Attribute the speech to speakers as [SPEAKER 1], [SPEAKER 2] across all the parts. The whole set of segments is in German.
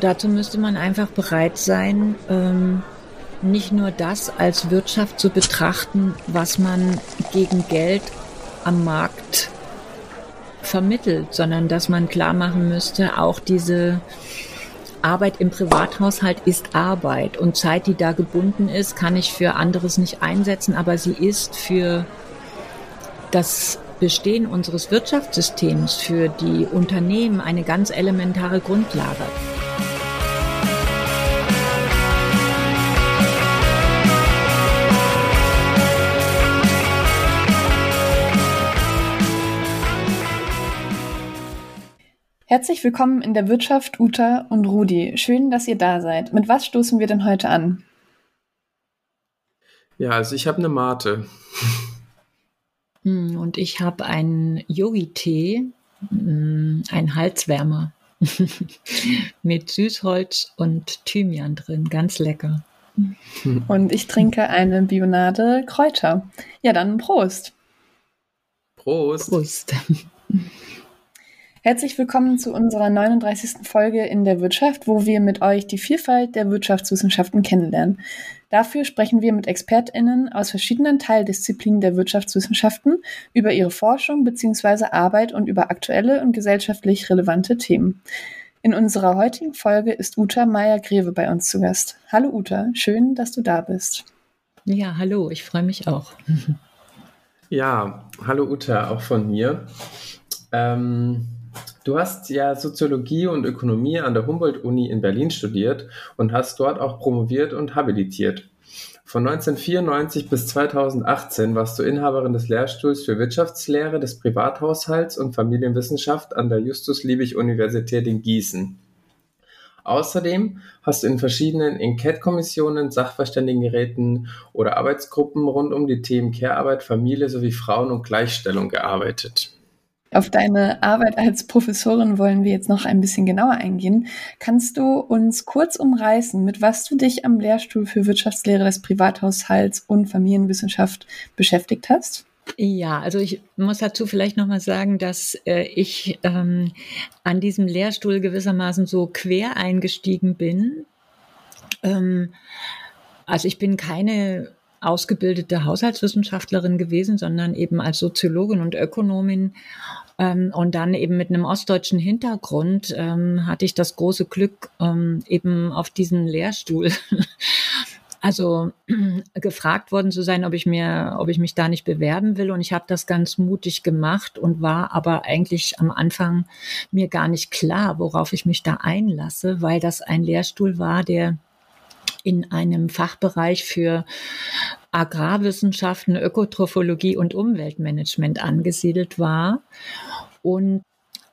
[SPEAKER 1] Dazu müsste man einfach bereit sein, ähm, nicht nur das als Wirtschaft zu betrachten, was man gegen Geld am Markt vermittelt, sondern dass man klar machen müsste, auch diese Arbeit im Privathaushalt ist Arbeit und Zeit, die da gebunden ist, kann ich für anderes nicht einsetzen, aber sie ist für das Bestehen unseres Wirtschaftssystems, für die Unternehmen eine ganz elementare Grundlage.
[SPEAKER 2] Herzlich willkommen in der Wirtschaft, Uta und Rudi. Schön, dass ihr da seid. Mit was stoßen wir denn heute an?
[SPEAKER 3] Ja, also ich habe eine Mate.
[SPEAKER 1] Hm, und ich habe einen Yogi-Tee, hm, einen Halswärmer mit Süßholz und Thymian drin. Ganz lecker.
[SPEAKER 2] Und ich trinke eine Bionade Kräuter. Ja, dann Prost.
[SPEAKER 3] Prost.
[SPEAKER 1] Prost.
[SPEAKER 2] Herzlich willkommen zu unserer 39. Folge in der Wirtschaft, wo wir mit euch die Vielfalt der Wirtschaftswissenschaften kennenlernen. Dafür sprechen wir mit ExpertInnen aus verschiedenen Teildisziplinen der Wirtschaftswissenschaften über ihre Forschung bzw. Arbeit und über aktuelle und gesellschaftlich relevante Themen. In unserer heutigen Folge ist Uta Meyer-Greve bei uns zu Gast. Hallo Uta, schön, dass du da bist.
[SPEAKER 1] Ja, hallo, ich freue mich auch.
[SPEAKER 3] Ja, hallo Uta, auch von mir. Ähm, Du hast ja Soziologie und Ökonomie an der Humboldt-Uni in Berlin studiert und hast dort auch promoviert und habilitiert. Von 1994 bis 2018 warst du Inhaberin des Lehrstuhls für Wirtschaftslehre des Privathaushalts und Familienwissenschaft an der Justus-Liebig-Universität in Gießen. Außerdem hast du in verschiedenen Enquete-Kommissionen, Sachverständigenräten oder Arbeitsgruppen rund um die Themen Care-Arbeit, Familie sowie Frauen- und Gleichstellung gearbeitet.
[SPEAKER 2] Auf deine Arbeit als Professorin wollen wir jetzt noch ein bisschen genauer eingehen. Kannst du uns kurz umreißen, mit was du dich am Lehrstuhl für Wirtschaftslehre des Privathaushalts und Familienwissenschaft beschäftigt hast?
[SPEAKER 1] Ja, also ich muss dazu vielleicht nochmal sagen, dass äh, ich ähm, an diesem Lehrstuhl gewissermaßen so quer eingestiegen bin. Ähm, also ich bin keine ausgebildete Haushaltswissenschaftlerin gewesen, sondern eben als Soziologin und Ökonomin. Ähm, und dann eben mit einem ostdeutschen Hintergrund ähm, hatte ich das große Glück, ähm, eben auf diesen Lehrstuhl also gefragt worden zu sein, ob ich mir, ob ich mich da nicht bewerben will. Und ich habe das ganz mutig gemacht und war aber eigentlich am Anfang mir gar nicht klar, worauf ich mich da einlasse, weil das ein Lehrstuhl war, der in einem Fachbereich für Agrarwissenschaften, Ökotrophologie und Umweltmanagement angesiedelt war. Und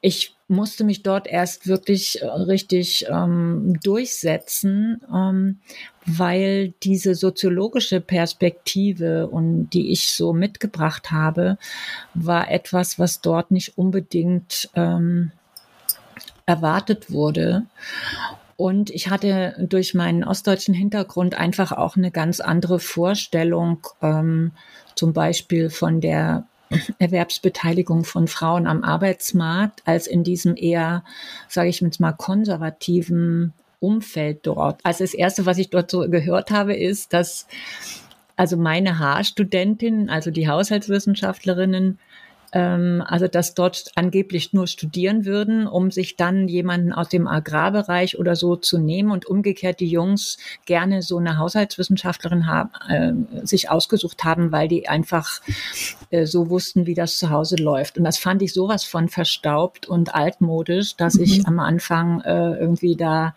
[SPEAKER 1] ich musste mich dort erst wirklich äh, richtig ähm, durchsetzen, ähm, weil diese soziologische Perspektive und die ich so mitgebracht habe, war etwas, was dort nicht unbedingt ähm, erwartet wurde. Und ich hatte durch meinen ostdeutschen Hintergrund einfach auch eine ganz andere Vorstellung, ähm, zum Beispiel von der Erwerbsbeteiligung von Frauen am Arbeitsmarkt, als in diesem eher, sage ich jetzt mal, konservativen Umfeld dort. Also das Erste, was ich dort so gehört habe, ist, dass also meine Haarstudentinnen, also die Haushaltswissenschaftlerinnen, ähm, also dass dort angeblich nur studieren würden, um sich dann jemanden aus dem Agrarbereich oder so zu nehmen und umgekehrt die Jungs gerne so eine Haushaltswissenschaftlerin haben, äh, sich ausgesucht haben, weil die einfach äh, so wussten, wie das zu Hause läuft. Und das fand ich sowas von verstaubt und altmodisch, dass mhm. ich am Anfang äh, irgendwie da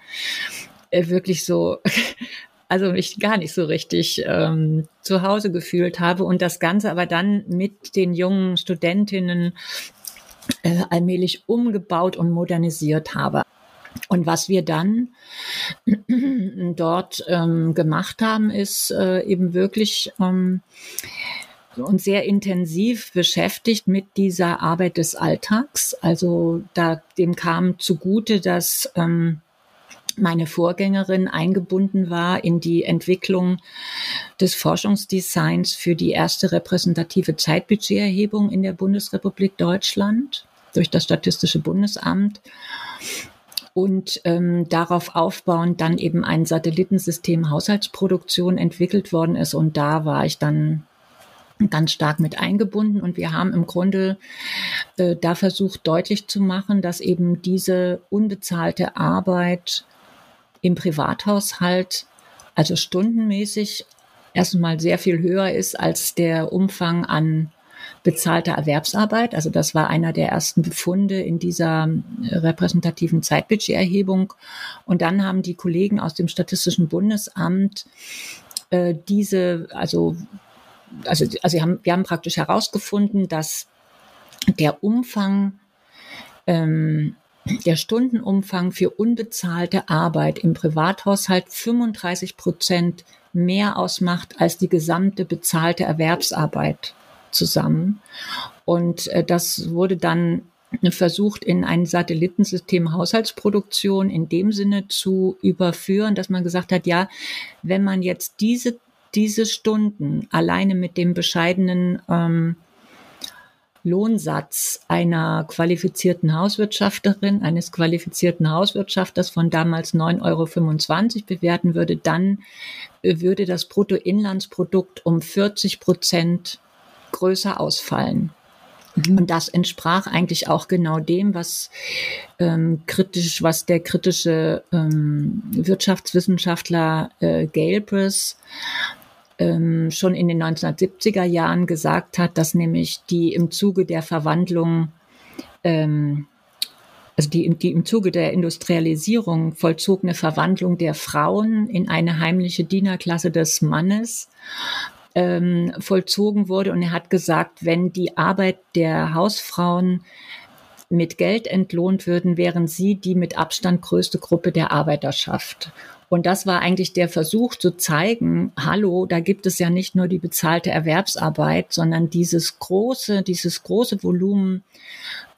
[SPEAKER 1] äh, wirklich so also mich gar nicht so richtig ähm, zu Hause gefühlt habe und das Ganze aber dann mit den jungen Studentinnen äh, allmählich umgebaut und modernisiert habe. Und was wir dann dort ähm, gemacht haben, ist äh, eben wirklich ähm, uns sehr intensiv beschäftigt mit dieser Arbeit des Alltags. Also da dem kam zugute, dass ähm, meine Vorgängerin eingebunden war in die Entwicklung des Forschungsdesigns für die erste repräsentative Zeitbudgeterhebung in der Bundesrepublik Deutschland durch das Statistische Bundesamt. und ähm, darauf aufbauend dann eben ein Satellitensystem Haushaltsproduktion entwickelt worden ist. Und da war ich dann ganz stark mit eingebunden. Und wir haben im Grunde äh, da versucht deutlich zu machen, dass eben diese unbezahlte Arbeit im Privathaushalt, also stundenmäßig, erstmal sehr viel höher ist als der Umfang an bezahlter Erwerbsarbeit. Also das war einer der ersten Befunde in dieser äh, repräsentativen Zeitbudgeterhebung. Und dann haben die Kollegen aus dem Statistischen Bundesamt äh, diese, also, also, also wir haben, wir haben praktisch herausgefunden, dass der Umfang ähm, der Stundenumfang für unbezahlte Arbeit im Privathaushalt 35 Prozent mehr ausmacht als die gesamte bezahlte Erwerbsarbeit zusammen. Und äh, das wurde dann versucht, in ein Satellitensystem Haushaltsproduktion in dem Sinne zu überführen, dass man gesagt hat, ja, wenn man jetzt diese, diese Stunden alleine mit dem bescheidenen ähm, Lohnsatz einer qualifizierten Hauswirtschafterin, eines qualifizierten Hauswirtschafters von damals 9,25 Euro bewerten würde, dann würde das Bruttoinlandsprodukt um 40 Prozent größer ausfallen. Mhm. Und das entsprach eigentlich auch genau dem, was ähm, kritisch, was der kritische ähm, Wirtschaftswissenschaftler äh, Galbraith ähm, schon in den 1970er Jahren gesagt hat, dass nämlich die im Zuge der Verwandlung ähm, also die, die im Zuge der Industrialisierung vollzogene Verwandlung der Frauen in eine heimliche Dienerklasse des Mannes ähm, vollzogen wurde. Und er hat gesagt, wenn die Arbeit der Hausfrauen mit Geld entlohnt würden, wären sie die mit Abstand größte Gruppe der Arbeiterschaft. Und das war eigentlich der Versuch zu zeigen, hallo, da gibt es ja nicht nur die bezahlte Erwerbsarbeit, sondern dieses große, dieses große Volumen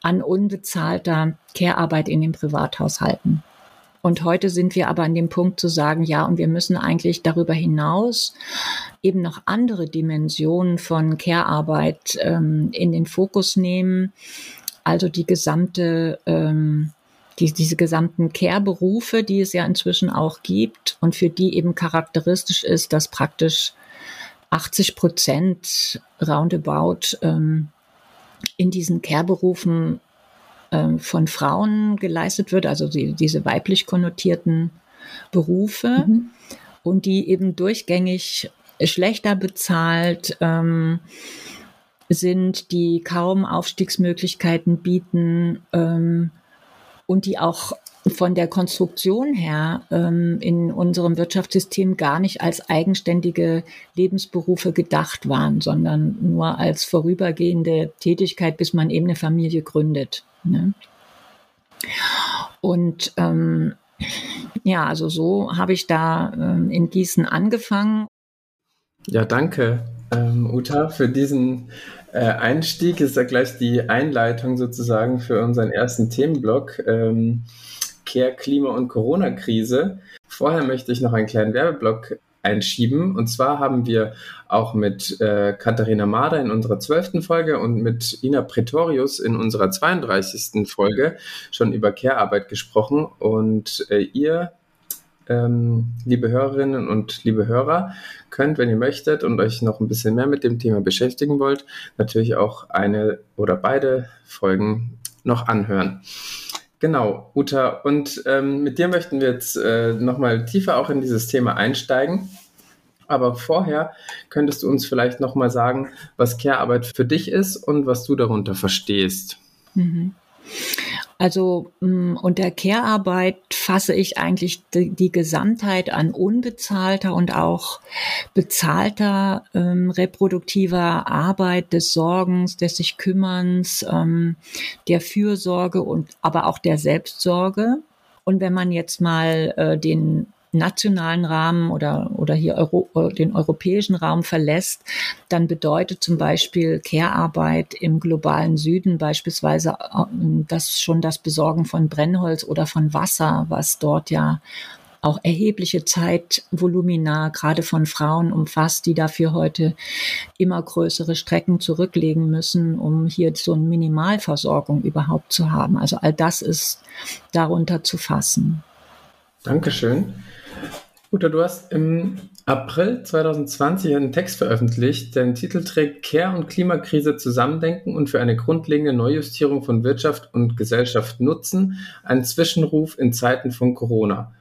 [SPEAKER 1] an unbezahlter Care-Arbeit in den Privathaushalten. Und heute sind wir aber an dem Punkt zu sagen, ja, und wir müssen eigentlich darüber hinaus eben noch andere Dimensionen von Care-Arbeit ähm, in den Fokus nehmen. Also die gesamte, ähm, die, diese gesamten Care-Berufe, die es ja inzwischen auch gibt und für die eben charakteristisch ist, dass praktisch 80 Prozent roundabout ähm, in diesen Care-Berufen ähm, von Frauen geleistet wird, also die, diese weiblich konnotierten Berufe mhm. und die eben durchgängig schlechter bezahlt ähm, sind, die kaum Aufstiegsmöglichkeiten bieten ähm, und die auch von der Konstruktion her ähm, in unserem Wirtschaftssystem gar nicht als eigenständige Lebensberufe gedacht waren, sondern nur als vorübergehende Tätigkeit, bis man eben eine Familie gründet. Ne? Und ähm, ja, also so habe ich da ähm, in Gießen angefangen.
[SPEAKER 3] Ja, danke, ähm, Uta, für diesen Einstieg. Ist ja gleich die Einleitung sozusagen für unseren ersten Themenblock. Ähm, Care, Klima und Corona-Krise. Vorher möchte ich noch einen kleinen Werbeblock einschieben. Und zwar haben wir auch mit äh, Katharina Mader in unserer zwölften Folge und mit Ina Pretorius in unserer 32. Folge schon über Care-Arbeit gesprochen. Und äh, ihr, ähm, liebe Hörerinnen und liebe Hörer, könnt, wenn ihr möchtet und euch noch ein bisschen mehr mit dem Thema beschäftigen wollt, natürlich auch eine oder beide Folgen noch anhören. Genau, Uta. Und ähm, mit dir möchten wir jetzt äh, nochmal tiefer auch in dieses Thema einsteigen. Aber vorher könntest du uns vielleicht nochmal sagen, was Care-Arbeit für dich ist und was du darunter verstehst. Mhm.
[SPEAKER 1] Also mm, unter Care-Arbeit fasse ich eigentlich die, die, Gesamtheit an unbezahlter und auch bezahlter ähm, reproduktiver Arbeit, des Sorgens, des sich Kümmerns, ähm, der Fürsorge und aber auch der Selbstsorge. Und wenn man jetzt mal äh, den nationalen Rahmen oder, oder hier Euro, den europäischen Raum verlässt, dann bedeutet zum Beispiel Care-Arbeit im globalen Süden beispielsweise äh, das schon das Besorgen von Brennholz oder von Wasser, was dort ja auch erhebliche Zeitvolumina, gerade von Frauen umfasst, die dafür heute immer größere Strecken zurücklegen müssen, um hier so eine Minimalversorgung überhaupt zu haben. Also all das ist darunter zu fassen.
[SPEAKER 3] Dankeschön. Uta, du hast im April 2020 einen Text veröffentlicht, der den Titel trägt Care- und Klimakrise zusammendenken und für eine grundlegende Neujustierung von Wirtschaft und Gesellschaft nutzen, ein Zwischenruf in Zeiten von Corona.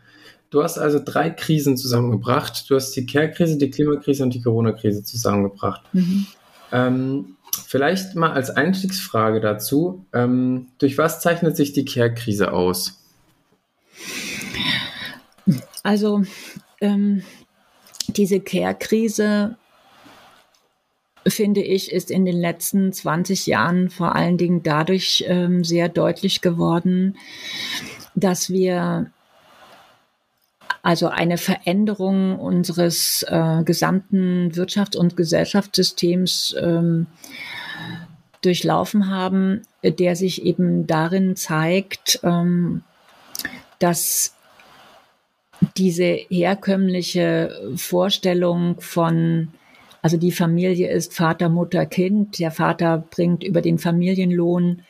[SPEAKER 3] Du hast also drei Krisen zusammengebracht. Du hast die Care-Krise, die Klimakrise und die Corona-Krise zusammengebracht. Mhm. Ähm, vielleicht mal als Einstiegsfrage dazu, ähm, durch was zeichnet sich die Care-Krise aus?
[SPEAKER 1] Also ähm, diese Care-Krise, finde ich, ist in den letzten 20 Jahren vor allen Dingen dadurch ähm, sehr deutlich geworden, dass wir also eine Veränderung unseres äh, gesamten Wirtschafts- und Gesellschaftssystems ähm, durchlaufen haben, der sich eben darin zeigt, ähm, dass diese herkömmliche Vorstellung von, also die Familie ist Vater, Mutter, Kind, der Vater bringt über den Familienlohn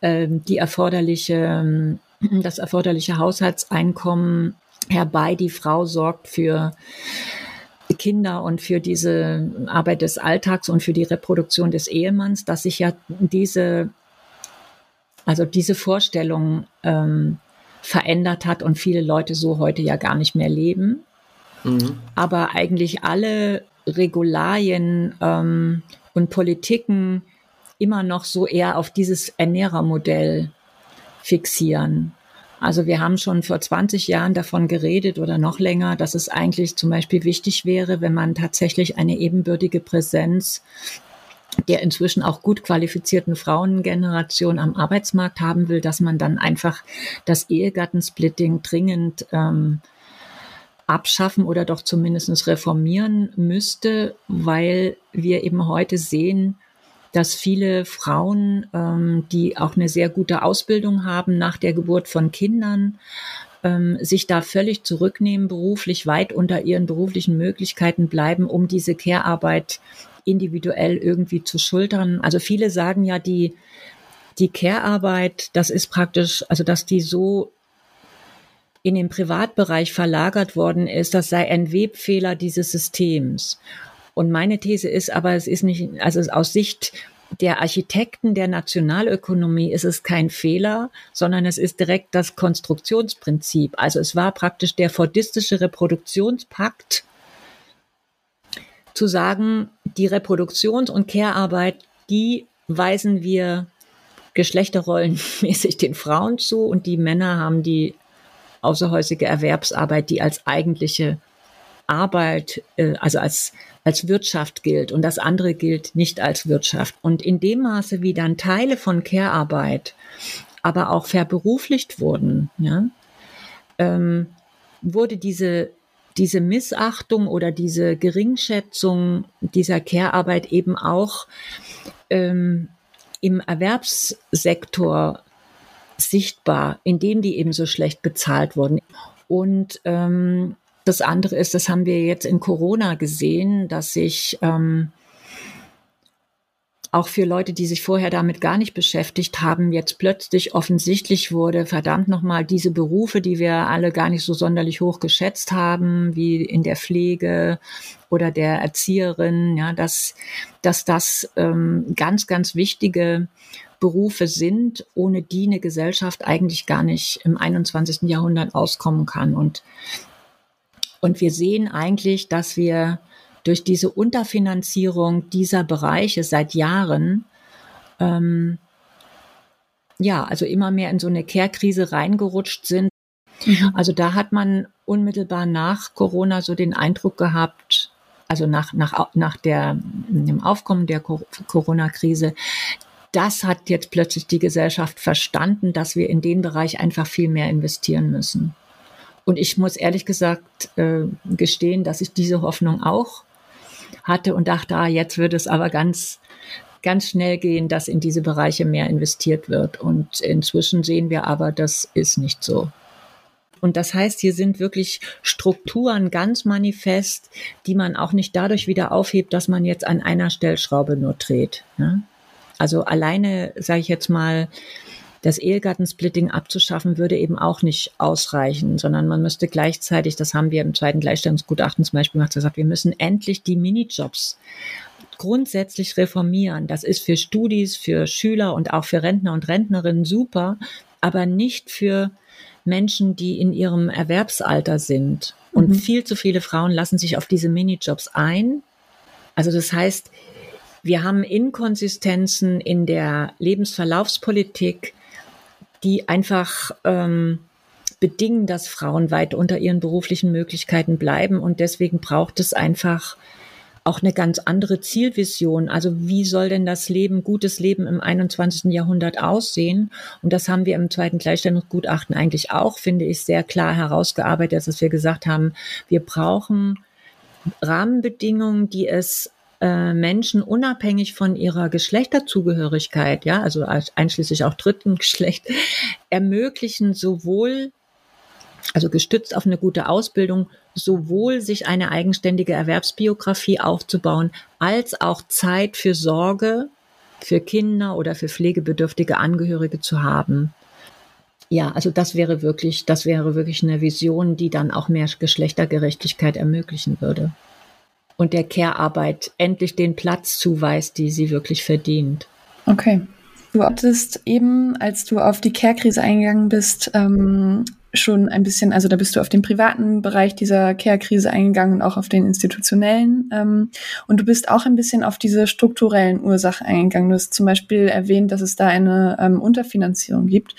[SPEAKER 1] äh, die erforderliche, das erforderliche Haushaltseinkommen herbei, die Frau sorgt für Kinder und für diese Arbeit des Alltags und für die Reproduktion des Ehemanns, dass sich ja diese, also diese Vorstellung ähm, verändert hat und viele Leute so heute ja gar nicht mehr leben. Mhm. Aber eigentlich alle Regularien ähm, und Politiken immer noch so eher auf dieses Ernährermodell fixieren. Also wir haben schon vor 20 Jahren davon geredet oder noch länger, dass es eigentlich zum Beispiel wichtig wäre, wenn man tatsächlich eine ebenbürtige Präsenz der inzwischen auch gut qualifizierten Frauengeneration am Arbeitsmarkt haben will, dass man dann einfach das Ehegattensplitting dringend ähm, abschaffen oder doch zumindest reformieren müsste, weil wir eben heute sehen, dass viele Frauen, ähm, die auch eine sehr gute Ausbildung haben nach der Geburt von Kindern, ähm, sich da völlig zurücknehmen, beruflich weit unter ihren beruflichen Möglichkeiten bleiben, um diese Care-Arbeit individuell irgendwie zu schultern. Also viele sagen ja, die, die Care-Arbeit, das ist praktisch, also dass die so in den Privatbereich verlagert worden ist, das sei ein Webfehler dieses Systems. Und meine These ist aber, es ist nicht, also aus Sicht der Architekten der Nationalökonomie ist es kein Fehler, sondern es ist direkt das Konstruktionsprinzip. Also es war praktisch der fordistische Reproduktionspakt, zu sagen, die Reproduktions- und Care-Arbeit, die weisen wir geschlechterrollenmäßig den Frauen zu und die Männer haben die außerhäusige Erwerbsarbeit, die als eigentliche Arbeit, äh, also als, als Wirtschaft gilt und das andere gilt nicht als Wirtschaft. Und in dem Maße, wie dann Teile von Care-Arbeit aber auch verberuflicht wurden, ja, ähm, wurde diese diese Missachtung oder diese Geringschätzung dieser Care-Arbeit eben auch ähm, im Erwerbssektor sichtbar, indem die eben so schlecht bezahlt wurden. Und ähm, das andere ist, das haben wir jetzt in Corona gesehen, dass sich ähm, auch für Leute, die sich vorher damit gar nicht beschäftigt haben, jetzt plötzlich offensichtlich wurde, verdammt nochmal, diese Berufe, die wir alle gar nicht so sonderlich hoch geschätzt haben, wie in der Pflege oder der Erzieherin, ja, dass, dass das ähm, ganz, ganz wichtige Berufe sind, ohne die eine Gesellschaft eigentlich gar nicht im 21. Jahrhundert auskommen kann. Und, und wir sehen eigentlich, dass wir durch diese Unterfinanzierung dieser Bereiche seit Jahren ähm, ja, also immer mehr in so eine Kehrkrise reingerutscht sind. Mhm. Also da hat man unmittelbar nach Corona so den Eindruck gehabt, also nach, nach, nach der, dem Aufkommen der Corona-Krise, das hat jetzt plötzlich die Gesellschaft verstanden, dass wir in den Bereich einfach viel mehr investieren müssen. Und ich muss ehrlich gesagt äh, gestehen, dass ich diese Hoffnung auch hatte und dachte, ah, jetzt wird es aber ganz, ganz schnell gehen, dass in diese Bereiche mehr investiert wird. Und inzwischen sehen wir aber, das ist nicht so. Und das heißt, hier sind wirklich Strukturen ganz manifest, die man auch nicht dadurch wieder aufhebt, dass man jetzt an einer Stellschraube nur dreht. Ne? Also alleine, sage ich jetzt mal, das Ehegattensplitting abzuschaffen, würde eben auch nicht ausreichen, sondern man müsste gleichzeitig, das haben wir im zweiten Gleichstellungsgutachten zum Beispiel gemacht, gesagt, wir müssen endlich die Minijobs grundsätzlich reformieren. Das ist für Studis, für Schüler und auch für Rentner und Rentnerinnen super, aber nicht für Menschen, die in ihrem Erwerbsalter sind. Und mhm. viel zu viele Frauen lassen sich auf diese Minijobs ein. Also das heißt, wir haben Inkonsistenzen in der Lebensverlaufspolitik, die einfach ähm, bedingen, dass Frauen weit unter ihren beruflichen Möglichkeiten bleiben. Und deswegen braucht es einfach auch eine ganz andere Zielvision. Also wie soll denn das Leben, gutes Leben im 21. Jahrhundert aussehen? Und das haben wir im zweiten Gleichstellungsgutachten eigentlich auch, finde ich, sehr klar herausgearbeitet, dass wir gesagt haben, wir brauchen Rahmenbedingungen, die es äh, Menschen unabhängig von ihrer Geschlechterzugehörigkeit, ja, also einschließlich auch dritten Geschlecht, ermöglichen sowohl also gestützt auf eine gute Ausbildung, sowohl sich eine eigenständige Erwerbsbiografie aufzubauen, als auch Zeit für Sorge für Kinder oder für pflegebedürftige Angehörige zu haben. Ja, also das wäre wirklich, das wäre wirklich eine Vision, die dann auch mehr Geschlechtergerechtigkeit ermöglichen würde. Und der Care-Arbeit endlich den Platz zuweist, die sie wirklich verdient.
[SPEAKER 2] Okay. Du hattest eben, als du auf die Care-Krise eingegangen bist, ähm, schon ein bisschen, also da bist du auf den privaten Bereich dieser Care-Krise eingegangen und auch auf den institutionellen. Ähm, und du bist auch ein bisschen auf diese strukturellen Ursachen eingegangen. Du hast zum Beispiel erwähnt, dass es da eine ähm, Unterfinanzierung gibt.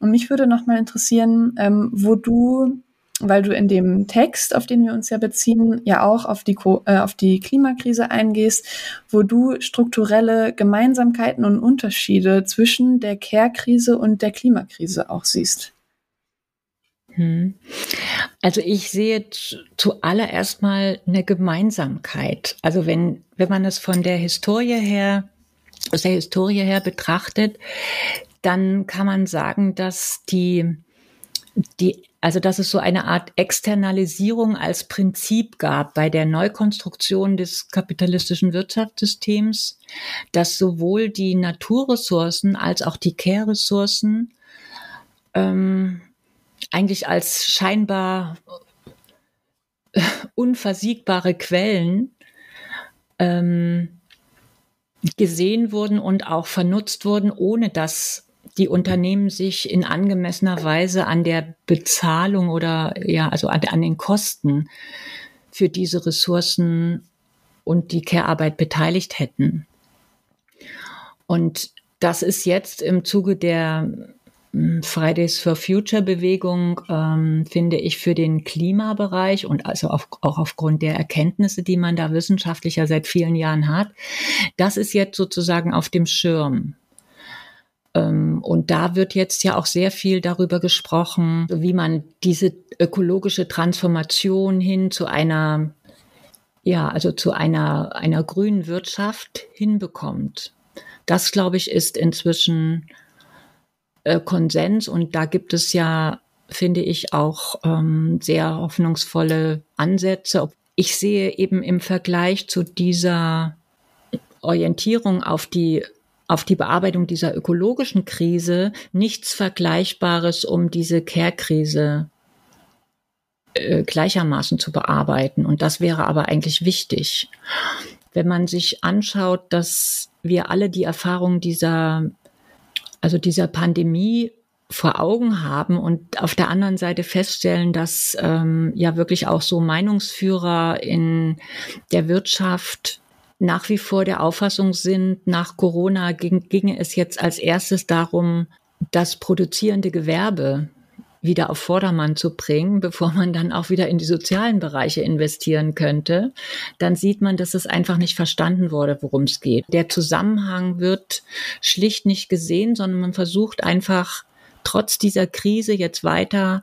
[SPEAKER 2] Und mich würde nochmal interessieren, ähm, wo du weil du in dem Text, auf den wir uns ja beziehen, ja auch auf die, äh, auf die Klimakrise eingehst, wo du strukturelle Gemeinsamkeiten und Unterschiede zwischen der Care-Krise und der Klimakrise auch siehst.
[SPEAKER 1] Hm. Also ich sehe zuallererst mal eine Gemeinsamkeit. Also wenn, wenn man es von der Historie her, aus der Historie her betrachtet, dann kann man sagen, dass die, die, also dass es so eine Art Externalisierung als Prinzip gab bei der Neukonstruktion des kapitalistischen Wirtschaftssystems, dass sowohl die Naturressourcen als auch die Care-Ressourcen ähm, eigentlich als scheinbar äh, unversiegbare Quellen ähm, gesehen wurden und auch vernutzt wurden, ohne dass die Unternehmen sich in angemessener Weise an der Bezahlung oder ja, also an, an den Kosten für diese Ressourcen und die Care-Arbeit beteiligt hätten. Und das ist jetzt im Zuge der Fridays for Future Bewegung ähm, finde ich für den Klimabereich und also auf, auch aufgrund der Erkenntnisse, die man da wissenschaftlicher seit vielen Jahren hat, das ist jetzt sozusagen auf dem Schirm. Ähm, und da wird jetzt ja auch sehr viel darüber gesprochen, wie man diese ökologische Transformation hin zu einer, ja, also zu einer, einer grünen Wirtschaft hinbekommt. Das, glaube ich, ist inzwischen äh, Konsens und da gibt es ja, finde ich, auch ähm, sehr hoffnungsvolle Ansätze. Ich sehe eben im Vergleich zu dieser Orientierung auf die auf die Bearbeitung dieser ökologischen Krise nichts Vergleichbares, um diese Care-Krise äh, gleichermaßen zu bearbeiten. Und das wäre aber eigentlich wichtig. Wenn man sich anschaut, dass wir alle die Erfahrung dieser also dieser Pandemie vor Augen haben und auf der anderen Seite feststellen, dass ähm, ja wirklich auch so Meinungsführer in der Wirtschaft nach wie vor der Auffassung sind, nach Corona ging, ginge es jetzt als erstes darum, das produzierende Gewerbe wieder auf Vordermann zu bringen, bevor man dann auch wieder in die sozialen Bereiche investieren könnte, dann sieht man, dass es einfach nicht verstanden wurde, worum es geht. Der Zusammenhang wird schlicht nicht gesehen, sondern man versucht einfach trotz dieser Krise jetzt weiter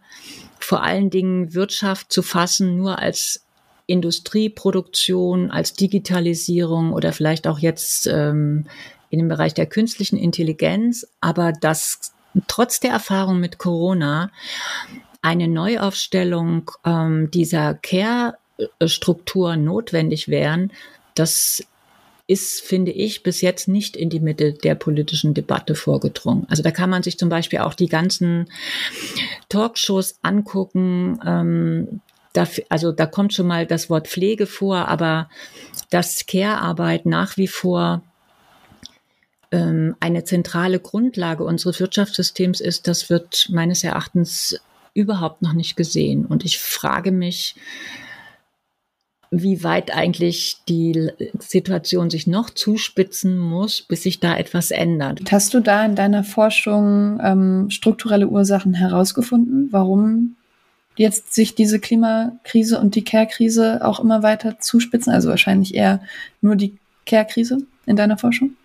[SPEAKER 1] vor allen Dingen Wirtschaft zu fassen, nur als Industrieproduktion, als Digitalisierung oder vielleicht auch jetzt ähm, in dem Bereich der künstlichen Intelligenz, aber das trotz der Erfahrung mit Corona eine Neuaufstellung ähm, dieser Care-Struktur notwendig wären, das ist, finde ich, bis jetzt nicht in die Mitte der politischen Debatte vorgedrungen. Also da kann man sich zum Beispiel auch die ganzen Talkshows angucken. Ähm, dafür, also da kommt schon mal das Wort Pflege vor, aber dass Care-Arbeit nach wie vor ähm, eine zentrale Grundlage unseres Wirtschaftssystems ist, das wird meines Erachtens überhaupt noch nicht gesehen. Und ich frage mich, wie weit eigentlich die Situation sich noch zuspitzen muss, bis sich da etwas ändert.
[SPEAKER 2] Hast du da in deiner Forschung ähm, strukturelle Ursachen herausgefunden, warum jetzt sich diese Klimakrise und die Care-Krise auch immer weiter zuspitzen? Also wahrscheinlich eher nur die Care-Krise in deiner Forschung?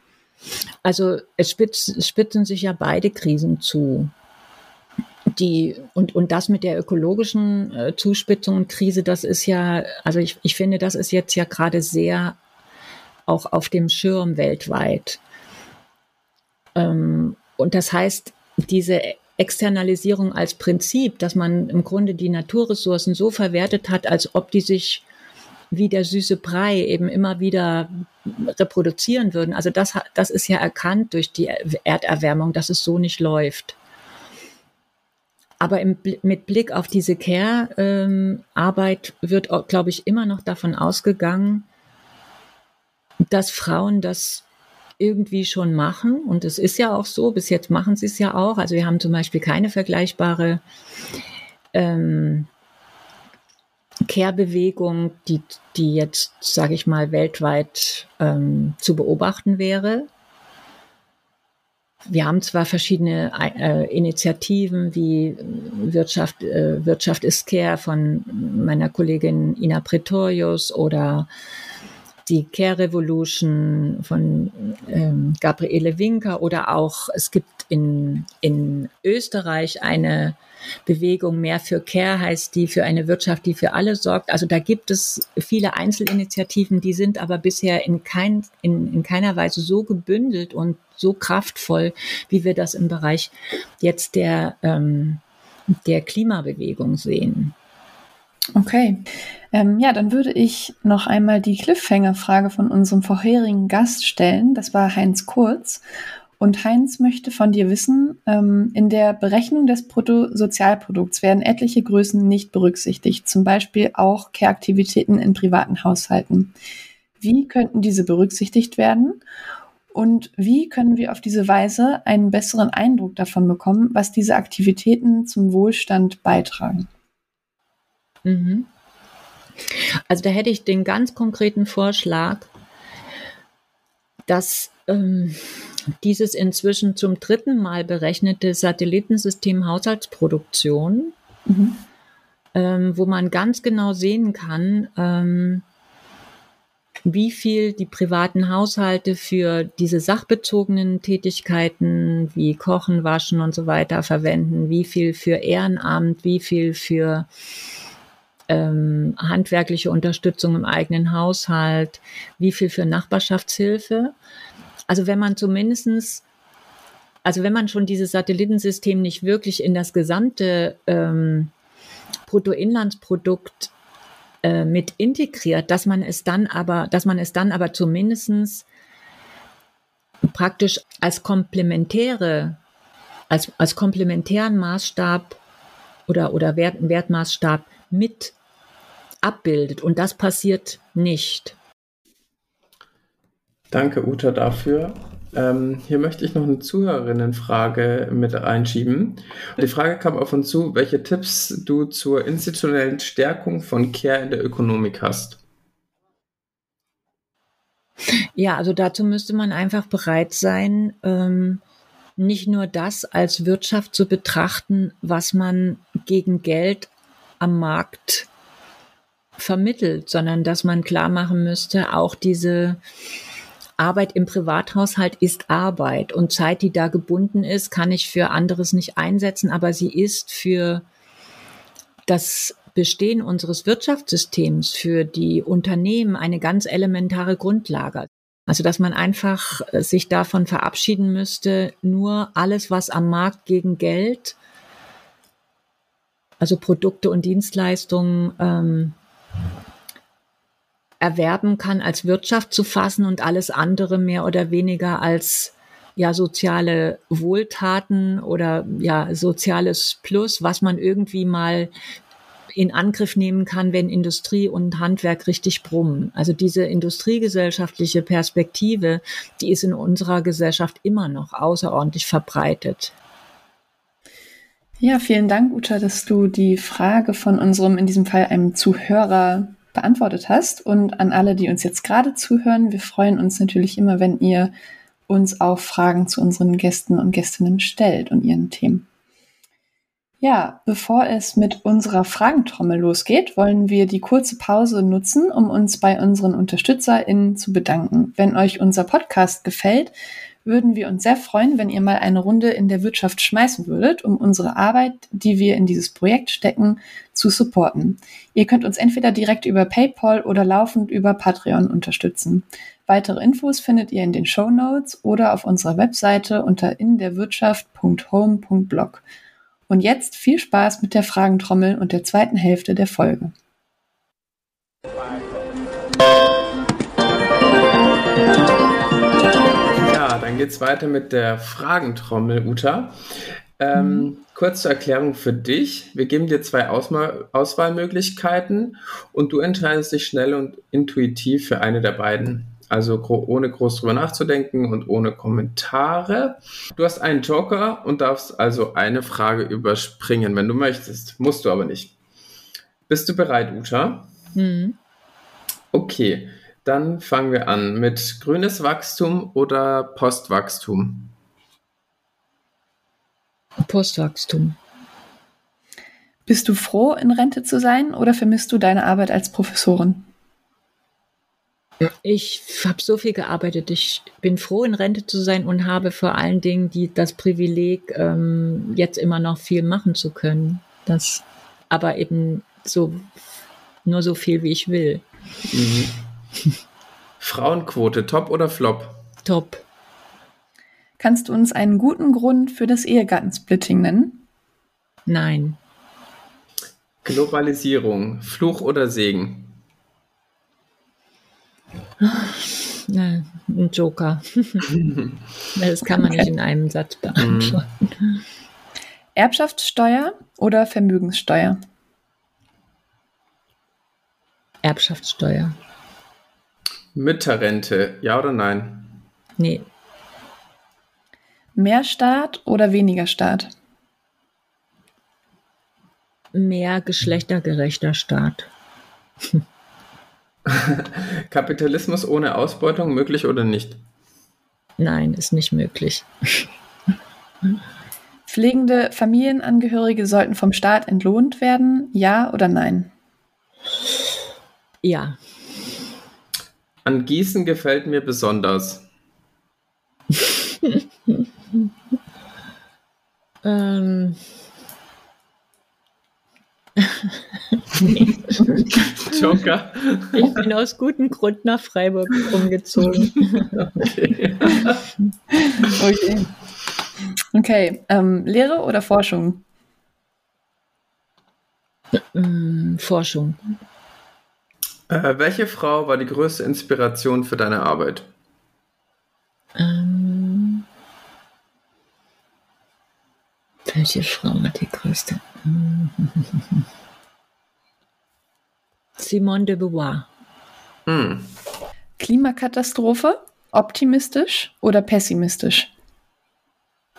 [SPEAKER 1] Also es spitzen sich ja beide Krisen zu die und, und das mit der ökologischen äh, Zuspitzung und Krise, das ist ja, also ich, ich finde, das ist jetzt ja gerade sehr auch auf dem Schirm weltweit. Ähm, und das heißt, diese Externalisierung als Prinzip, dass man im Grunde die Naturressourcen so verwertet hat, als ob die sich wie der süße Brei eben immer wieder reproduzieren würden. Also das, das ist ja erkannt durch die Erderwärmung, dass es so nicht läuft. Aber im, mit Blick auf diese Care-Arbeit wird, glaube ich, immer noch davon ausgegangen, dass Frauen das irgendwie schon machen. Und es ist ja auch so, bis jetzt machen sie es ja auch. Also wir haben zum Beispiel keine vergleichbare ähm, Care-Bewegung, die, die jetzt, sage ich mal, weltweit ähm, zu beobachten wäre. Wir haben zwar verschiedene äh, Initiativen wie Wirtschaft, äh, Wirtschaft ist Care von meiner Kollegin Ina Pretorius oder die Care Revolution von ähm, Gabriele Winker oder auch es gibt in, in Österreich eine Bewegung mehr für Care heißt die für eine Wirtschaft, die für alle sorgt. Also da gibt es viele Einzelinitiativen, die sind aber bisher in, kein, in, in keiner Weise so gebündelt und so kraftvoll, wie wir das im Bereich jetzt der, ähm, der Klimabewegung sehen.
[SPEAKER 2] Okay. Ähm, ja, dann würde ich noch einmal die Cliffhanger-Frage von unserem vorherigen Gast stellen. Das war Heinz Kurz. Und Heinz möchte von dir wissen, ähm, in der Berechnung des Bruttosozialprodukts werden etliche Größen nicht berücksichtigt, zum Beispiel auch Care-Aktivitäten in privaten Haushalten. Wie könnten diese berücksichtigt werden? Und wie können wir auf diese Weise einen besseren Eindruck davon bekommen, was diese Aktivitäten zum Wohlstand beitragen?
[SPEAKER 1] Mhm. Also da hätte ich den ganz konkreten Vorschlag, dass ähm, dieses inzwischen zum dritten Mal berechnete Satellitensystem Haushaltsproduktion, mhm. ähm, wo man ganz genau sehen kann, ähm, wie viel die privaten Haushalte für diese sachbezogenen Tätigkeiten wie Kochen, Waschen und so weiter verwenden, wie viel für Ehrenamt, wie viel für ähm, handwerkliche Unterstützung im eigenen Haushalt, wie viel für Nachbarschaftshilfe. Also wenn man zumindestens also wenn man schon dieses Satellitensystem nicht wirklich in das gesamte ähm, Bruttoinlandsprodukt äh, mit integriert, dass man es dann aber, dass man es dann aber zumindestens praktisch als komplementäre, als, als komplementären Maßstab oder, oder Wert, Wertmaßstab mit abbildet. Und das passiert nicht.
[SPEAKER 3] Danke, Uta, dafür. Ähm, hier möchte ich noch eine Zuhörerinnenfrage mit einschieben. Die Frage kam auf uns zu, welche Tipps du zur institutionellen Stärkung von Care in der Ökonomik hast.
[SPEAKER 1] Ja, also dazu müsste man einfach bereit sein, ähm, nicht nur das als Wirtschaft zu betrachten, was man gegen Geld am Markt vermittelt, sondern dass man klar machen müsste, auch diese Arbeit im Privathaushalt ist Arbeit und Zeit, die da gebunden ist, kann ich für anderes nicht einsetzen, aber sie ist für das Bestehen unseres Wirtschaftssystems, für die Unternehmen eine ganz elementare Grundlage. Also, dass man einfach äh, sich davon verabschieden müsste, nur alles, was am Markt gegen Geld also Produkte und Dienstleistungen ähm, erwerben kann, als Wirtschaft zu fassen und alles andere mehr oder weniger als ja soziale Wohltaten oder ja soziales Plus, was man irgendwie mal in Angriff nehmen kann, wenn Industrie und Handwerk richtig brummen. Also diese industriegesellschaftliche Perspektive, die ist in unserer Gesellschaft immer noch außerordentlich verbreitet.
[SPEAKER 2] Ja, vielen Dank, Uta, dass du die Frage von unserem, in diesem Fall einem Zuhörer, beantwortet hast. Und an alle, die uns jetzt gerade zuhören, wir freuen uns natürlich immer, wenn ihr uns auch Fragen zu unseren Gästen und Gästinnen stellt und ihren Themen. Ja, bevor es mit unserer Fragentrommel losgeht, wollen wir die kurze Pause nutzen, um uns bei unseren UnterstützerInnen zu bedanken. Wenn euch unser Podcast gefällt, würden wir uns sehr freuen, wenn ihr mal eine Runde in der Wirtschaft schmeißen würdet, um unsere Arbeit, die wir in dieses Projekt stecken, zu supporten. Ihr könnt uns entweder direkt über PayPal oder laufend über Patreon unterstützen. Weitere Infos findet ihr in den Show Notes oder auf unserer Webseite unter inderwirtschaft.home.blog. Und jetzt viel Spaß mit der Fragentrommel und der zweiten Hälfte der Folge.
[SPEAKER 3] Ja, dann geht's weiter mit der Fragentrommel, Uta. Ähm, mhm. Kurz zur Erklärung für dich. Wir geben dir zwei Ausma Auswahlmöglichkeiten und du entscheidest dich schnell und intuitiv für eine der beiden also ohne groß drüber nachzudenken und ohne Kommentare. Du hast einen Joker und darfst also eine Frage überspringen, wenn du möchtest. Musst du aber nicht. Bist du bereit, Uta? Mhm. Okay, dann fangen wir an mit grünes Wachstum oder Postwachstum.
[SPEAKER 1] Postwachstum.
[SPEAKER 2] Bist du froh, in Rente zu sein oder vermisst du deine Arbeit als Professorin?
[SPEAKER 1] Ich habe so viel gearbeitet. Ich bin froh, in Rente zu sein und habe vor allen Dingen die, das Privileg, ähm, jetzt immer noch viel machen zu können. Das, aber eben so nur so viel, wie ich will. Mhm.
[SPEAKER 3] Frauenquote, top oder flop?
[SPEAKER 1] Top.
[SPEAKER 2] Kannst du uns einen guten Grund für das Ehegattensplitting nennen?
[SPEAKER 1] Nein.
[SPEAKER 3] Globalisierung, Fluch oder Segen?
[SPEAKER 1] ein Joker. das kann man nicht in einem Satz beantworten.
[SPEAKER 2] Erbschaftssteuer oder Vermögenssteuer?
[SPEAKER 1] Erbschaftssteuer.
[SPEAKER 3] Mütterrente, ja oder nein?
[SPEAKER 1] Nee.
[SPEAKER 2] Mehr Staat oder weniger Staat?
[SPEAKER 1] Mehr geschlechtergerechter Staat.
[SPEAKER 3] Kapitalismus ohne Ausbeutung möglich oder nicht?
[SPEAKER 1] Nein, ist nicht möglich.
[SPEAKER 2] Pflegende Familienangehörige sollten vom Staat entlohnt werden, ja oder nein?
[SPEAKER 1] Ja.
[SPEAKER 3] An Gießen gefällt mir besonders. ähm,
[SPEAKER 1] Joker. Ich bin aus gutem Grund nach Freiburg umgezogen.
[SPEAKER 2] Okay. okay. Okay, ähm, Lehre oder Forschung?
[SPEAKER 1] Ähm, Forschung.
[SPEAKER 3] Äh, welche Frau war die größte Inspiration für deine Arbeit? Ähm,
[SPEAKER 1] welche Frau war die größte? Simone de Beauvoir.
[SPEAKER 2] Hm. Klimakatastrophe, optimistisch oder pessimistisch?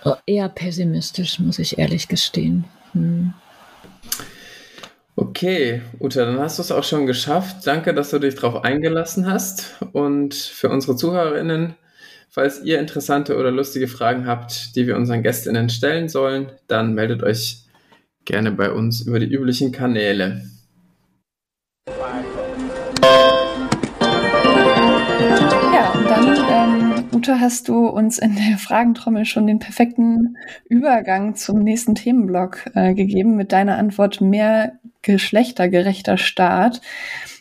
[SPEAKER 1] Oh, eher pessimistisch, muss ich ehrlich gestehen. Hm.
[SPEAKER 3] Okay, Uta, dann hast du es auch schon geschafft. Danke, dass du dich darauf eingelassen hast. Und für unsere ZuhörerInnen, falls ihr interessante oder lustige Fragen habt, die wir unseren GästInnen stellen sollen, dann meldet euch gerne bei uns über die üblichen Kanäle.
[SPEAKER 2] Ute, hast du uns in der Fragentrommel schon den perfekten Übergang zum nächsten Themenblock äh, gegeben mit deiner Antwort mehr geschlechtergerechter Staat.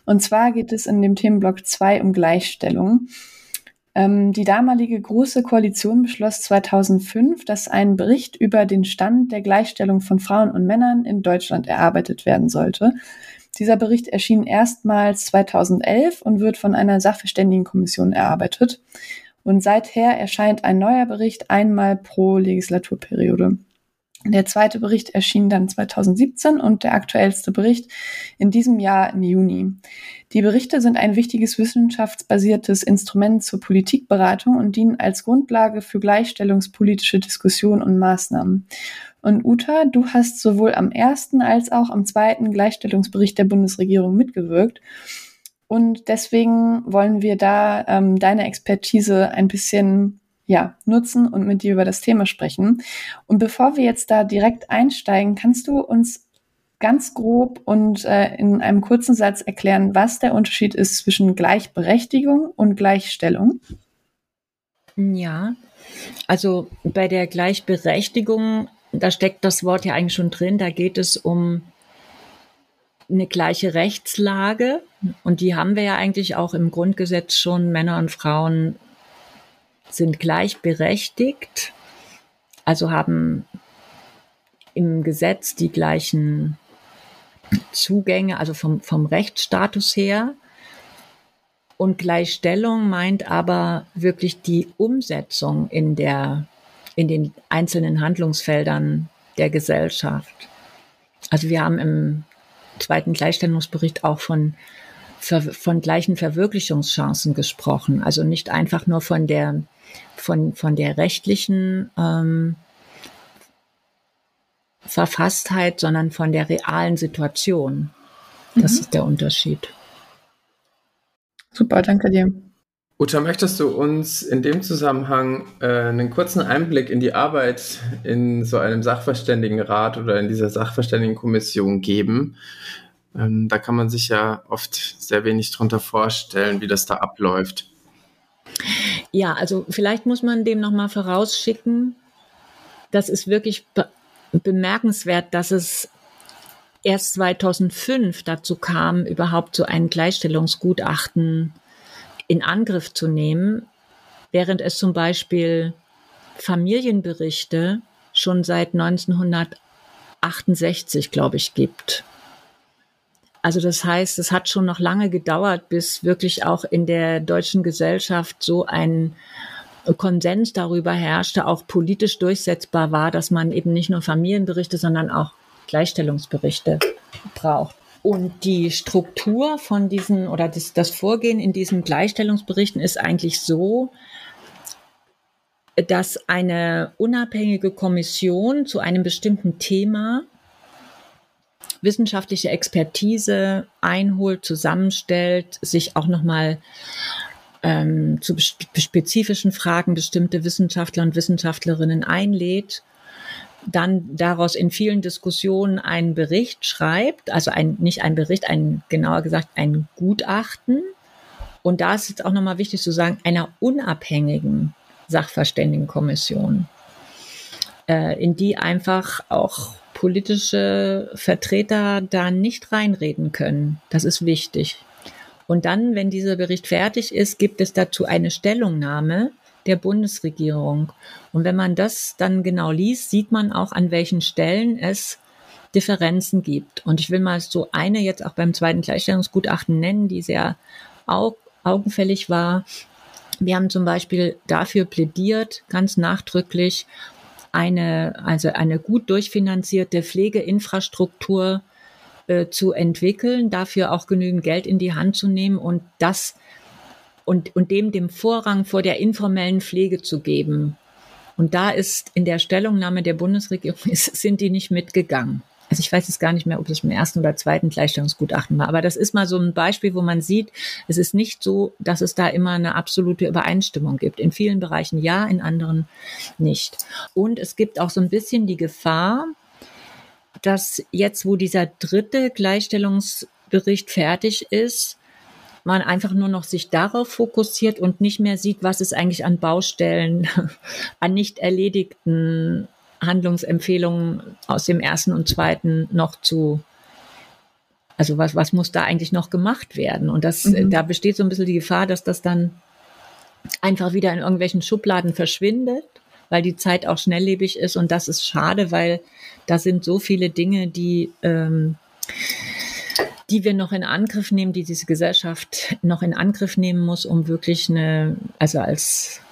[SPEAKER 2] Und zwar geht es in dem Themenblock 2 um Gleichstellung. Ähm, die damalige Große Koalition beschloss 2005, dass ein Bericht über den Stand der Gleichstellung von Frauen und Männern in Deutschland erarbeitet werden sollte. Dieser Bericht erschien erstmals 2011 und wird von einer Sachverständigenkommission erarbeitet. Und seither erscheint ein neuer Bericht einmal pro Legislaturperiode. Der zweite Bericht erschien dann 2017 und der aktuellste Bericht in diesem Jahr im Juni. Die Berichte sind ein wichtiges wissenschaftsbasiertes Instrument zur Politikberatung und dienen als Grundlage für gleichstellungspolitische Diskussionen und Maßnahmen. Und Uta, du hast sowohl am ersten als auch am zweiten Gleichstellungsbericht der Bundesregierung mitgewirkt. Und deswegen wollen wir da ähm, deine Expertise ein bisschen ja, nutzen und mit dir über das Thema sprechen. Und bevor wir jetzt da direkt einsteigen, kannst du uns ganz grob und äh, in einem kurzen Satz erklären, was der Unterschied ist zwischen Gleichberechtigung und Gleichstellung?
[SPEAKER 1] Ja, also bei der Gleichberechtigung, da steckt das Wort ja eigentlich schon drin, da geht es um eine gleiche Rechtslage und die haben wir ja eigentlich auch im Grundgesetz schon. Männer und Frauen sind gleichberechtigt, also haben im Gesetz die gleichen Zugänge, also vom, vom Rechtsstatus her. Und Gleichstellung meint aber wirklich die Umsetzung in der, in den einzelnen Handlungsfeldern der Gesellschaft. Also wir haben im zweiten Gleichstellungsbericht auch von, von gleichen Verwirklichungschancen gesprochen. Also nicht einfach nur von der, von, von der rechtlichen ähm, Verfasstheit, sondern von der realen Situation. Das mhm. ist der Unterschied.
[SPEAKER 2] Super, danke dir.
[SPEAKER 3] Uta, möchtest du uns in dem Zusammenhang äh, einen kurzen Einblick in die Arbeit in so einem Sachverständigenrat oder in dieser Sachverständigenkommission geben? Ähm, da kann man sich ja oft sehr wenig drunter vorstellen, wie das da abläuft.
[SPEAKER 1] Ja, also vielleicht muss man dem nochmal vorausschicken, das ist wirklich be bemerkenswert, dass es erst 2005 dazu kam, überhaupt so ein Gleichstellungsgutachten in Angriff zu nehmen, während es zum Beispiel Familienberichte schon seit 1968, glaube ich, gibt. Also das heißt, es hat schon noch lange gedauert, bis wirklich auch in der deutschen Gesellschaft so ein Konsens darüber herrschte, auch politisch durchsetzbar war, dass man eben nicht nur Familienberichte, sondern auch Gleichstellungsberichte braucht. Und die Struktur von diesen oder das, das Vorgehen in diesen Gleichstellungsberichten ist eigentlich so, dass eine unabhängige Kommission zu einem bestimmten Thema wissenschaftliche Expertise einholt, zusammenstellt, sich auch nochmal ähm, zu spezifischen Fragen bestimmte Wissenschaftler und Wissenschaftlerinnen einlädt dann daraus in vielen Diskussionen einen Bericht schreibt, also ein, nicht ein Bericht, ein, genauer gesagt, ein Gutachten. Und da ist es auch nochmal wichtig zu sagen, einer unabhängigen Sachverständigenkommission, äh, in die einfach auch politische Vertreter da nicht reinreden können. Das ist wichtig. Und dann, wenn dieser Bericht fertig ist, gibt es dazu eine Stellungnahme der Bundesregierung. Und wenn man das dann genau liest, sieht man auch, an welchen Stellen es Differenzen gibt. Und ich will mal so eine jetzt auch beim zweiten Gleichstellungsgutachten nennen, die sehr au augenfällig war. Wir haben zum Beispiel dafür plädiert, ganz nachdrücklich, eine, also eine gut durchfinanzierte Pflegeinfrastruktur äh, zu entwickeln, dafür auch genügend Geld in die Hand zu nehmen und das und, und dem dem Vorrang vor der informellen Pflege zu geben. Und da ist in der Stellungnahme der Bundesregierung ist, sind die nicht mitgegangen. Also ich weiß jetzt gar nicht mehr, ob es im ersten oder zweiten Gleichstellungsgutachten war, aber das ist mal so ein Beispiel, wo man sieht, es ist nicht so, dass es da immer eine absolute Übereinstimmung gibt. In vielen Bereichen ja, in anderen nicht. Und es gibt auch so ein bisschen die Gefahr, dass jetzt, wo dieser dritte Gleichstellungsbericht fertig ist, man einfach nur noch sich darauf fokussiert und nicht mehr sieht, was es eigentlich an Baustellen, an nicht erledigten Handlungsempfehlungen aus dem ersten und zweiten noch zu also was, was muss da eigentlich noch gemacht werden? Und das, mhm. da besteht so ein bisschen die Gefahr, dass das dann einfach wieder in irgendwelchen Schubladen verschwindet, weil die Zeit auch schnelllebig ist. Und das ist schade, weil da sind so viele Dinge, die, ähm, die wir noch in Angriff nehmen, die diese Gesellschaft noch in Angriff nehmen muss, um wirklich eine, also als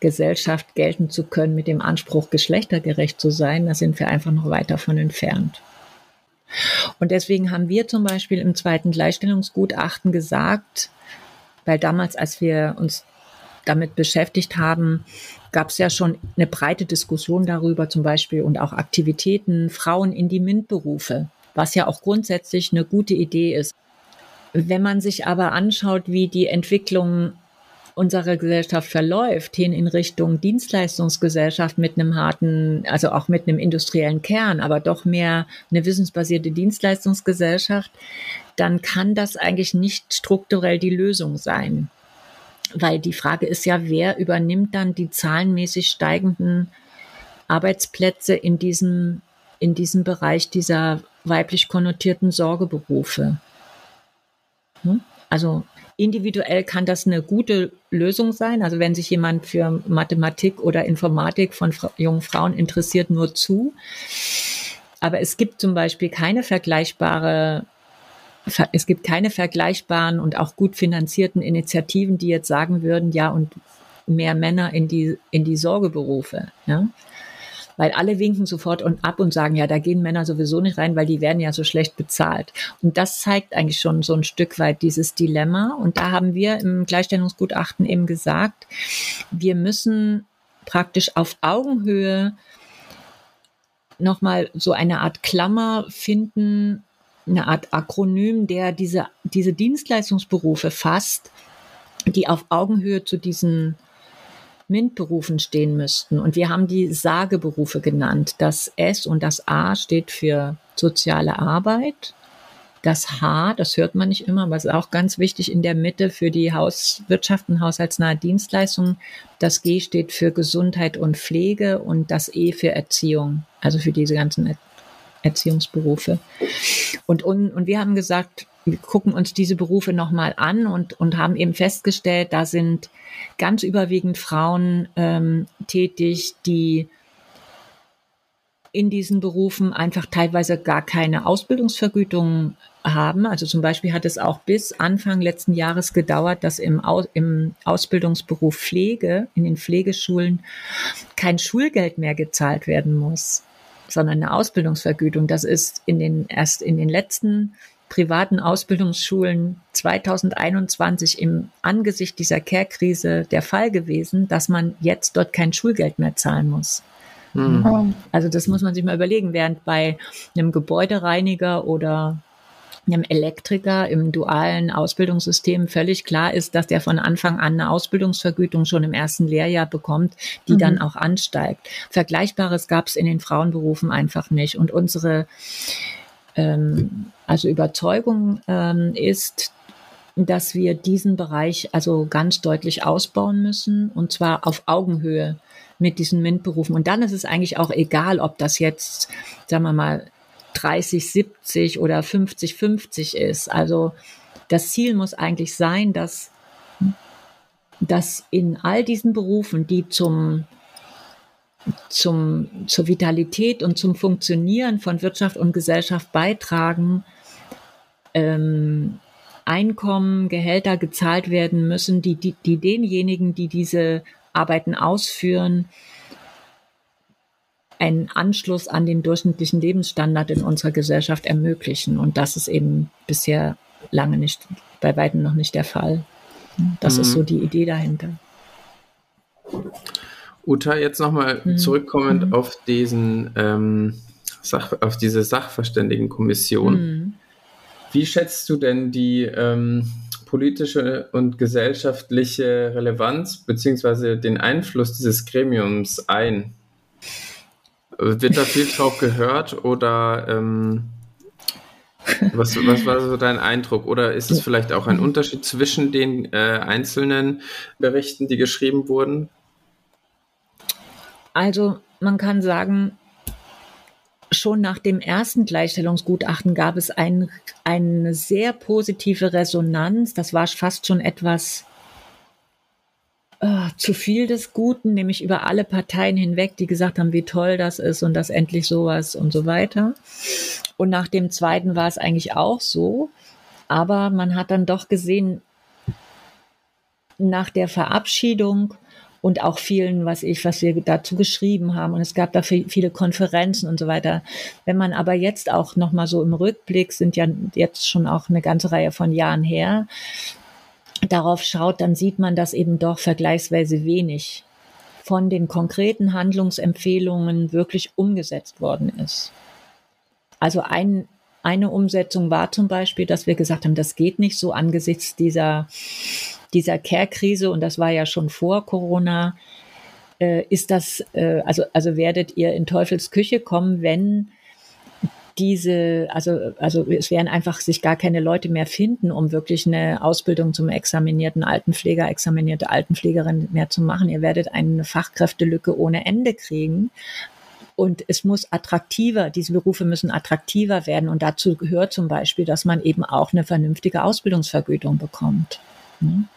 [SPEAKER 1] Gesellschaft gelten zu können mit dem Anspruch, geschlechtergerecht zu sein. Da sind wir einfach noch weit davon entfernt. Und deswegen haben wir zum Beispiel im zweiten Gleichstellungsgutachten gesagt, weil damals, als wir uns damit beschäftigt haben, gab es ja schon eine breite Diskussion darüber, zum Beispiel und auch Aktivitäten Frauen in die MINT-Berufe, was ja auch grundsätzlich eine gute Idee ist. Wenn man sich aber anschaut, wie die Entwicklung unserer Gesellschaft verläuft, hin in Richtung Dienstleistungsgesellschaft mit einem harten, also auch mit einem industriellen Kern, aber doch mehr eine wissensbasierte Dienstleistungsgesellschaft, dann kann das eigentlich nicht strukturell die Lösung sein. Weil die Frage ist ja, wer übernimmt dann die zahlenmäßig steigenden Arbeitsplätze in diesem, in diesem Bereich dieser weiblich konnotierten Sorgeberufe? Hm? Also individuell kann das eine gute Lösung sein. Also wenn sich jemand für Mathematik oder Informatik von jungen Frauen interessiert, nur zu. Aber es gibt zum Beispiel keine vergleichbare es gibt keine vergleichbaren und auch gut finanzierten Initiativen, die jetzt sagen würden, ja, und mehr Männer in die, in die Sorgeberufe. Ja? Weil alle winken sofort und ab und sagen, ja, da gehen Männer sowieso nicht rein, weil die werden ja so schlecht bezahlt. Und das zeigt eigentlich schon so ein Stück weit dieses Dilemma. Und da haben wir im Gleichstellungsgutachten eben gesagt, wir müssen praktisch auf Augenhöhe nochmal so eine Art Klammer finden, eine Art Akronym, der diese, diese Dienstleistungsberufe fasst, die auf Augenhöhe zu diesen MINT-Berufen stehen müssten. Und wir haben die Sageberufe genannt. Das S und das A steht für soziale Arbeit. Das H, das hört man nicht immer, aber ist auch ganz wichtig in der Mitte für die Hauswirtschaft und haushaltsnahe Dienstleistungen. Das G steht für Gesundheit und Pflege und das E für Erziehung, also für diese ganzen Erziehungsberufe. Und, und, und wir haben gesagt, gucken uns diese Berufe nochmal an und, und haben eben festgestellt, da sind ganz überwiegend Frauen ähm, tätig, die in diesen Berufen einfach teilweise gar keine Ausbildungsvergütung haben. Also zum Beispiel hat es auch bis Anfang letzten Jahres gedauert, dass im, Aus im Ausbildungsberuf Pflege, in den Pflegeschulen, kein Schulgeld mehr gezahlt werden muss, sondern eine Ausbildungsvergütung. Das ist in den, erst in den letzten privaten Ausbildungsschulen 2021 im Angesicht dieser Care-Krise der Fall gewesen, dass man jetzt dort kein Schulgeld mehr zahlen muss. Mhm. Also das muss man sich mal überlegen, während bei einem Gebäudereiniger oder einem Elektriker im dualen Ausbildungssystem völlig klar ist, dass der von Anfang an eine Ausbildungsvergütung schon im ersten Lehrjahr bekommt, die mhm. dann auch ansteigt. Vergleichbares gab es in den Frauenberufen einfach nicht. Und unsere ähm, also Überzeugung ähm, ist, dass wir diesen Bereich also ganz deutlich ausbauen müssen und zwar auf Augenhöhe mit diesen MINT-Berufen. Und dann ist es eigentlich auch egal, ob das jetzt, sagen wir mal, 30, 70 oder 50, 50 ist. Also das Ziel muss eigentlich sein, dass, dass in all diesen Berufen, die zum zum, zur Vitalität und zum Funktionieren von Wirtschaft und Gesellschaft beitragen, ähm, Einkommen, Gehälter gezahlt werden müssen, die, die, die denjenigen, die diese Arbeiten ausführen, einen Anschluss an den durchschnittlichen Lebensstandard in unserer Gesellschaft ermöglichen. Und das ist eben bisher lange nicht, bei weitem noch nicht der Fall. Das mhm. ist so die Idee dahinter.
[SPEAKER 3] Uta, jetzt nochmal mhm. zurückkommend mhm. auf diesen ähm, Sach auf diese Sachverständigenkommission. Mhm. Wie schätzt du denn die ähm, politische und gesellschaftliche Relevanz bzw. den Einfluss dieses Gremiums ein? Wird da viel drauf gehört oder ähm, was, was war so dein Eindruck? Oder ist es vielleicht auch ein Unterschied zwischen den äh, einzelnen Berichten, die geschrieben wurden?
[SPEAKER 1] Also man kann sagen, schon nach dem ersten Gleichstellungsgutachten gab es ein, eine sehr positive Resonanz. Das war fast schon etwas oh, zu viel des Guten, nämlich über alle Parteien hinweg, die gesagt haben, wie toll das ist und dass endlich sowas und so weiter. Und nach dem zweiten war es eigentlich auch so. Aber man hat dann doch gesehen, nach der Verabschiedung und auch vielen, was ich, was wir dazu geschrieben haben. Und es gab da viele Konferenzen und so weiter. Wenn man aber jetzt auch nochmal so im Rückblick, sind ja jetzt schon auch eine ganze Reihe von Jahren her, darauf schaut, dann sieht man, dass eben doch vergleichsweise wenig von den konkreten Handlungsempfehlungen wirklich umgesetzt worden ist. Also ein, eine Umsetzung war zum Beispiel, dass wir gesagt haben, das geht nicht so angesichts dieser dieser Care-Krise, und das war ja schon vor Corona, äh, ist das, äh, also, also werdet ihr in Teufels Küche kommen, wenn diese, also, also es werden einfach sich gar keine Leute mehr finden, um wirklich eine Ausbildung zum examinierten Altenpfleger, examinierte Altenpflegerin mehr zu machen. Ihr werdet eine Fachkräftelücke ohne Ende kriegen. Und es muss attraktiver, diese Berufe müssen attraktiver werden. Und dazu gehört zum Beispiel, dass man eben auch eine vernünftige Ausbildungsvergütung bekommt. Hm?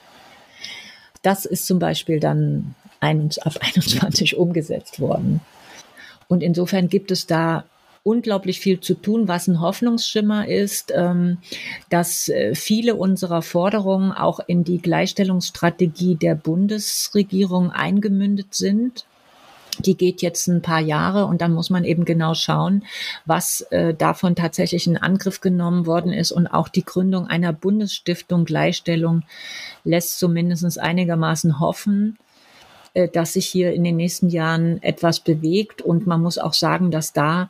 [SPEAKER 1] Das ist zum Beispiel dann ab 21 umgesetzt worden. Und insofern gibt es da unglaublich viel zu tun, was ein Hoffnungsschimmer ist, ähm, dass äh, viele unserer Forderungen auch in die Gleichstellungsstrategie der Bundesregierung eingemündet sind. Die geht jetzt ein paar Jahre und dann muss man eben genau schauen, was äh, davon tatsächlich in Angriff genommen worden ist. Und auch die Gründung einer Bundesstiftung Gleichstellung lässt zumindest einigermaßen hoffen, äh, dass sich hier in den nächsten Jahren etwas bewegt. Und man muss auch sagen, dass da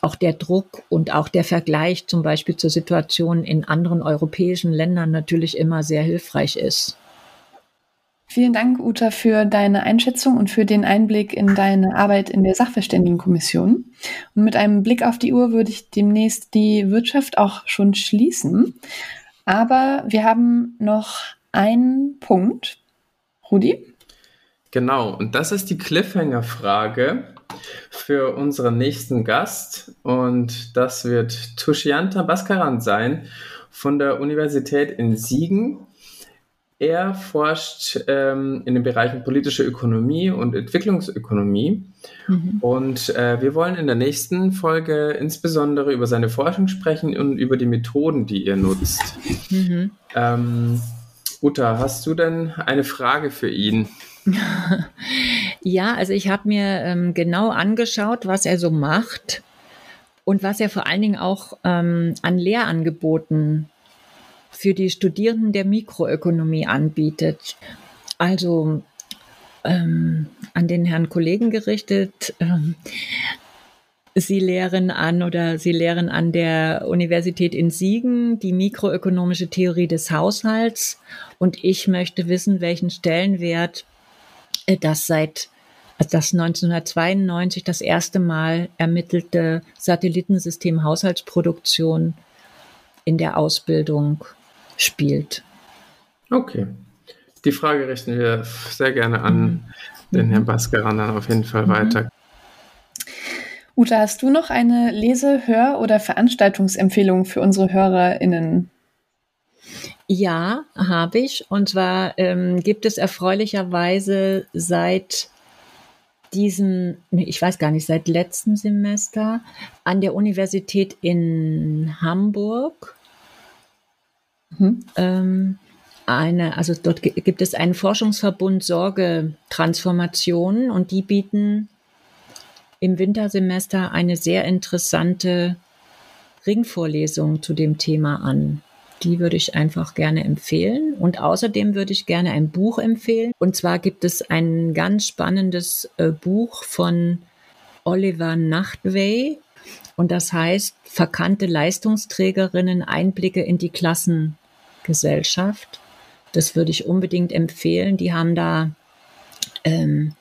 [SPEAKER 1] auch der Druck und auch der Vergleich zum Beispiel zur Situation in anderen europäischen Ländern natürlich immer sehr hilfreich ist.
[SPEAKER 2] Vielen Dank, Uta, für deine Einschätzung und für den Einblick in deine Arbeit in der Sachverständigenkommission. Und mit einem Blick auf die Uhr würde ich demnächst die Wirtschaft auch schon schließen. Aber wir haben noch einen Punkt. Rudi?
[SPEAKER 3] Genau, und das ist die Cliffhanger-Frage für unseren nächsten Gast. Und das wird Tushianta Baskaran sein von der Universität in Siegen er forscht ähm, in den Bereichen politische Ökonomie und Entwicklungsökonomie. Mhm. Und äh, wir wollen in der nächsten Folge insbesondere über seine Forschung sprechen und über die Methoden, die er nutzt. Mhm. Ähm, Uta, hast du denn eine Frage für ihn?
[SPEAKER 1] ja, also ich habe mir ähm, genau angeschaut, was er so macht und was er vor allen Dingen auch ähm, an Lehrangeboten für die Studierenden der Mikroökonomie anbietet. Also ähm, an den Herrn Kollegen gerichtet. Ähm, Sie lehren an oder Sie lehren an der Universität in Siegen die mikroökonomische Theorie des Haushalts. Und ich möchte wissen, welchen Stellenwert äh, das seit das 1992 das erste Mal ermittelte Satellitensystem Haushaltsproduktion in der Ausbildung spielt.
[SPEAKER 3] Okay. Die Frage richten wir sehr gerne an mhm. den Herrn Baskeran dann auf jeden Fall mhm. weiter.
[SPEAKER 2] Uta, hast du noch eine Lese-, Hör- oder Veranstaltungsempfehlung für unsere HörerInnen?
[SPEAKER 1] Ja, habe ich. Und zwar ähm, gibt es erfreulicherweise seit diesem, ich weiß gar nicht, seit letztem Semester an der Universität in Hamburg Mhm. Ähm, eine, also dort gibt es einen Forschungsverbund Sorgetransformation und die bieten im Wintersemester eine sehr interessante Ringvorlesung zu dem Thema an. Die würde ich einfach gerne empfehlen. Und außerdem würde ich gerne ein Buch empfehlen. Und zwar gibt es ein ganz spannendes äh, Buch von Oliver Nachtwey. Und das heißt Verkannte Leistungsträgerinnen, Einblicke in die Klassen Gesellschaft. Das würde ich unbedingt empfehlen. Die haben da ähm,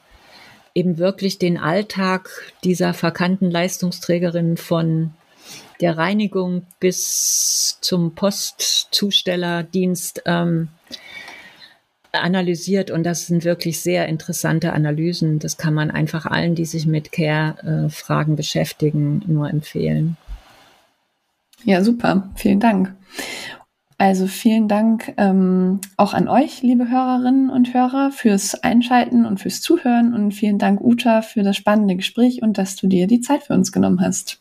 [SPEAKER 1] eben wirklich den Alltag dieser verkannten Leistungsträgerin von der Reinigung bis zum Postzustellerdienst ähm, analysiert und das sind wirklich sehr interessante Analysen. Das kann man einfach allen, die sich mit Care-Fragen beschäftigen, nur empfehlen.
[SPEAKER 2] Ja, super. Vielen Dank. Also vielen Dank ähm, auch an euch, liebe Hörerinnen und Hörer, fürs Einschalten und fürs Zuhören und vielen Dank, Uta, für das spannende Gespräch und dass du dir die Zeit für uns genommen hast.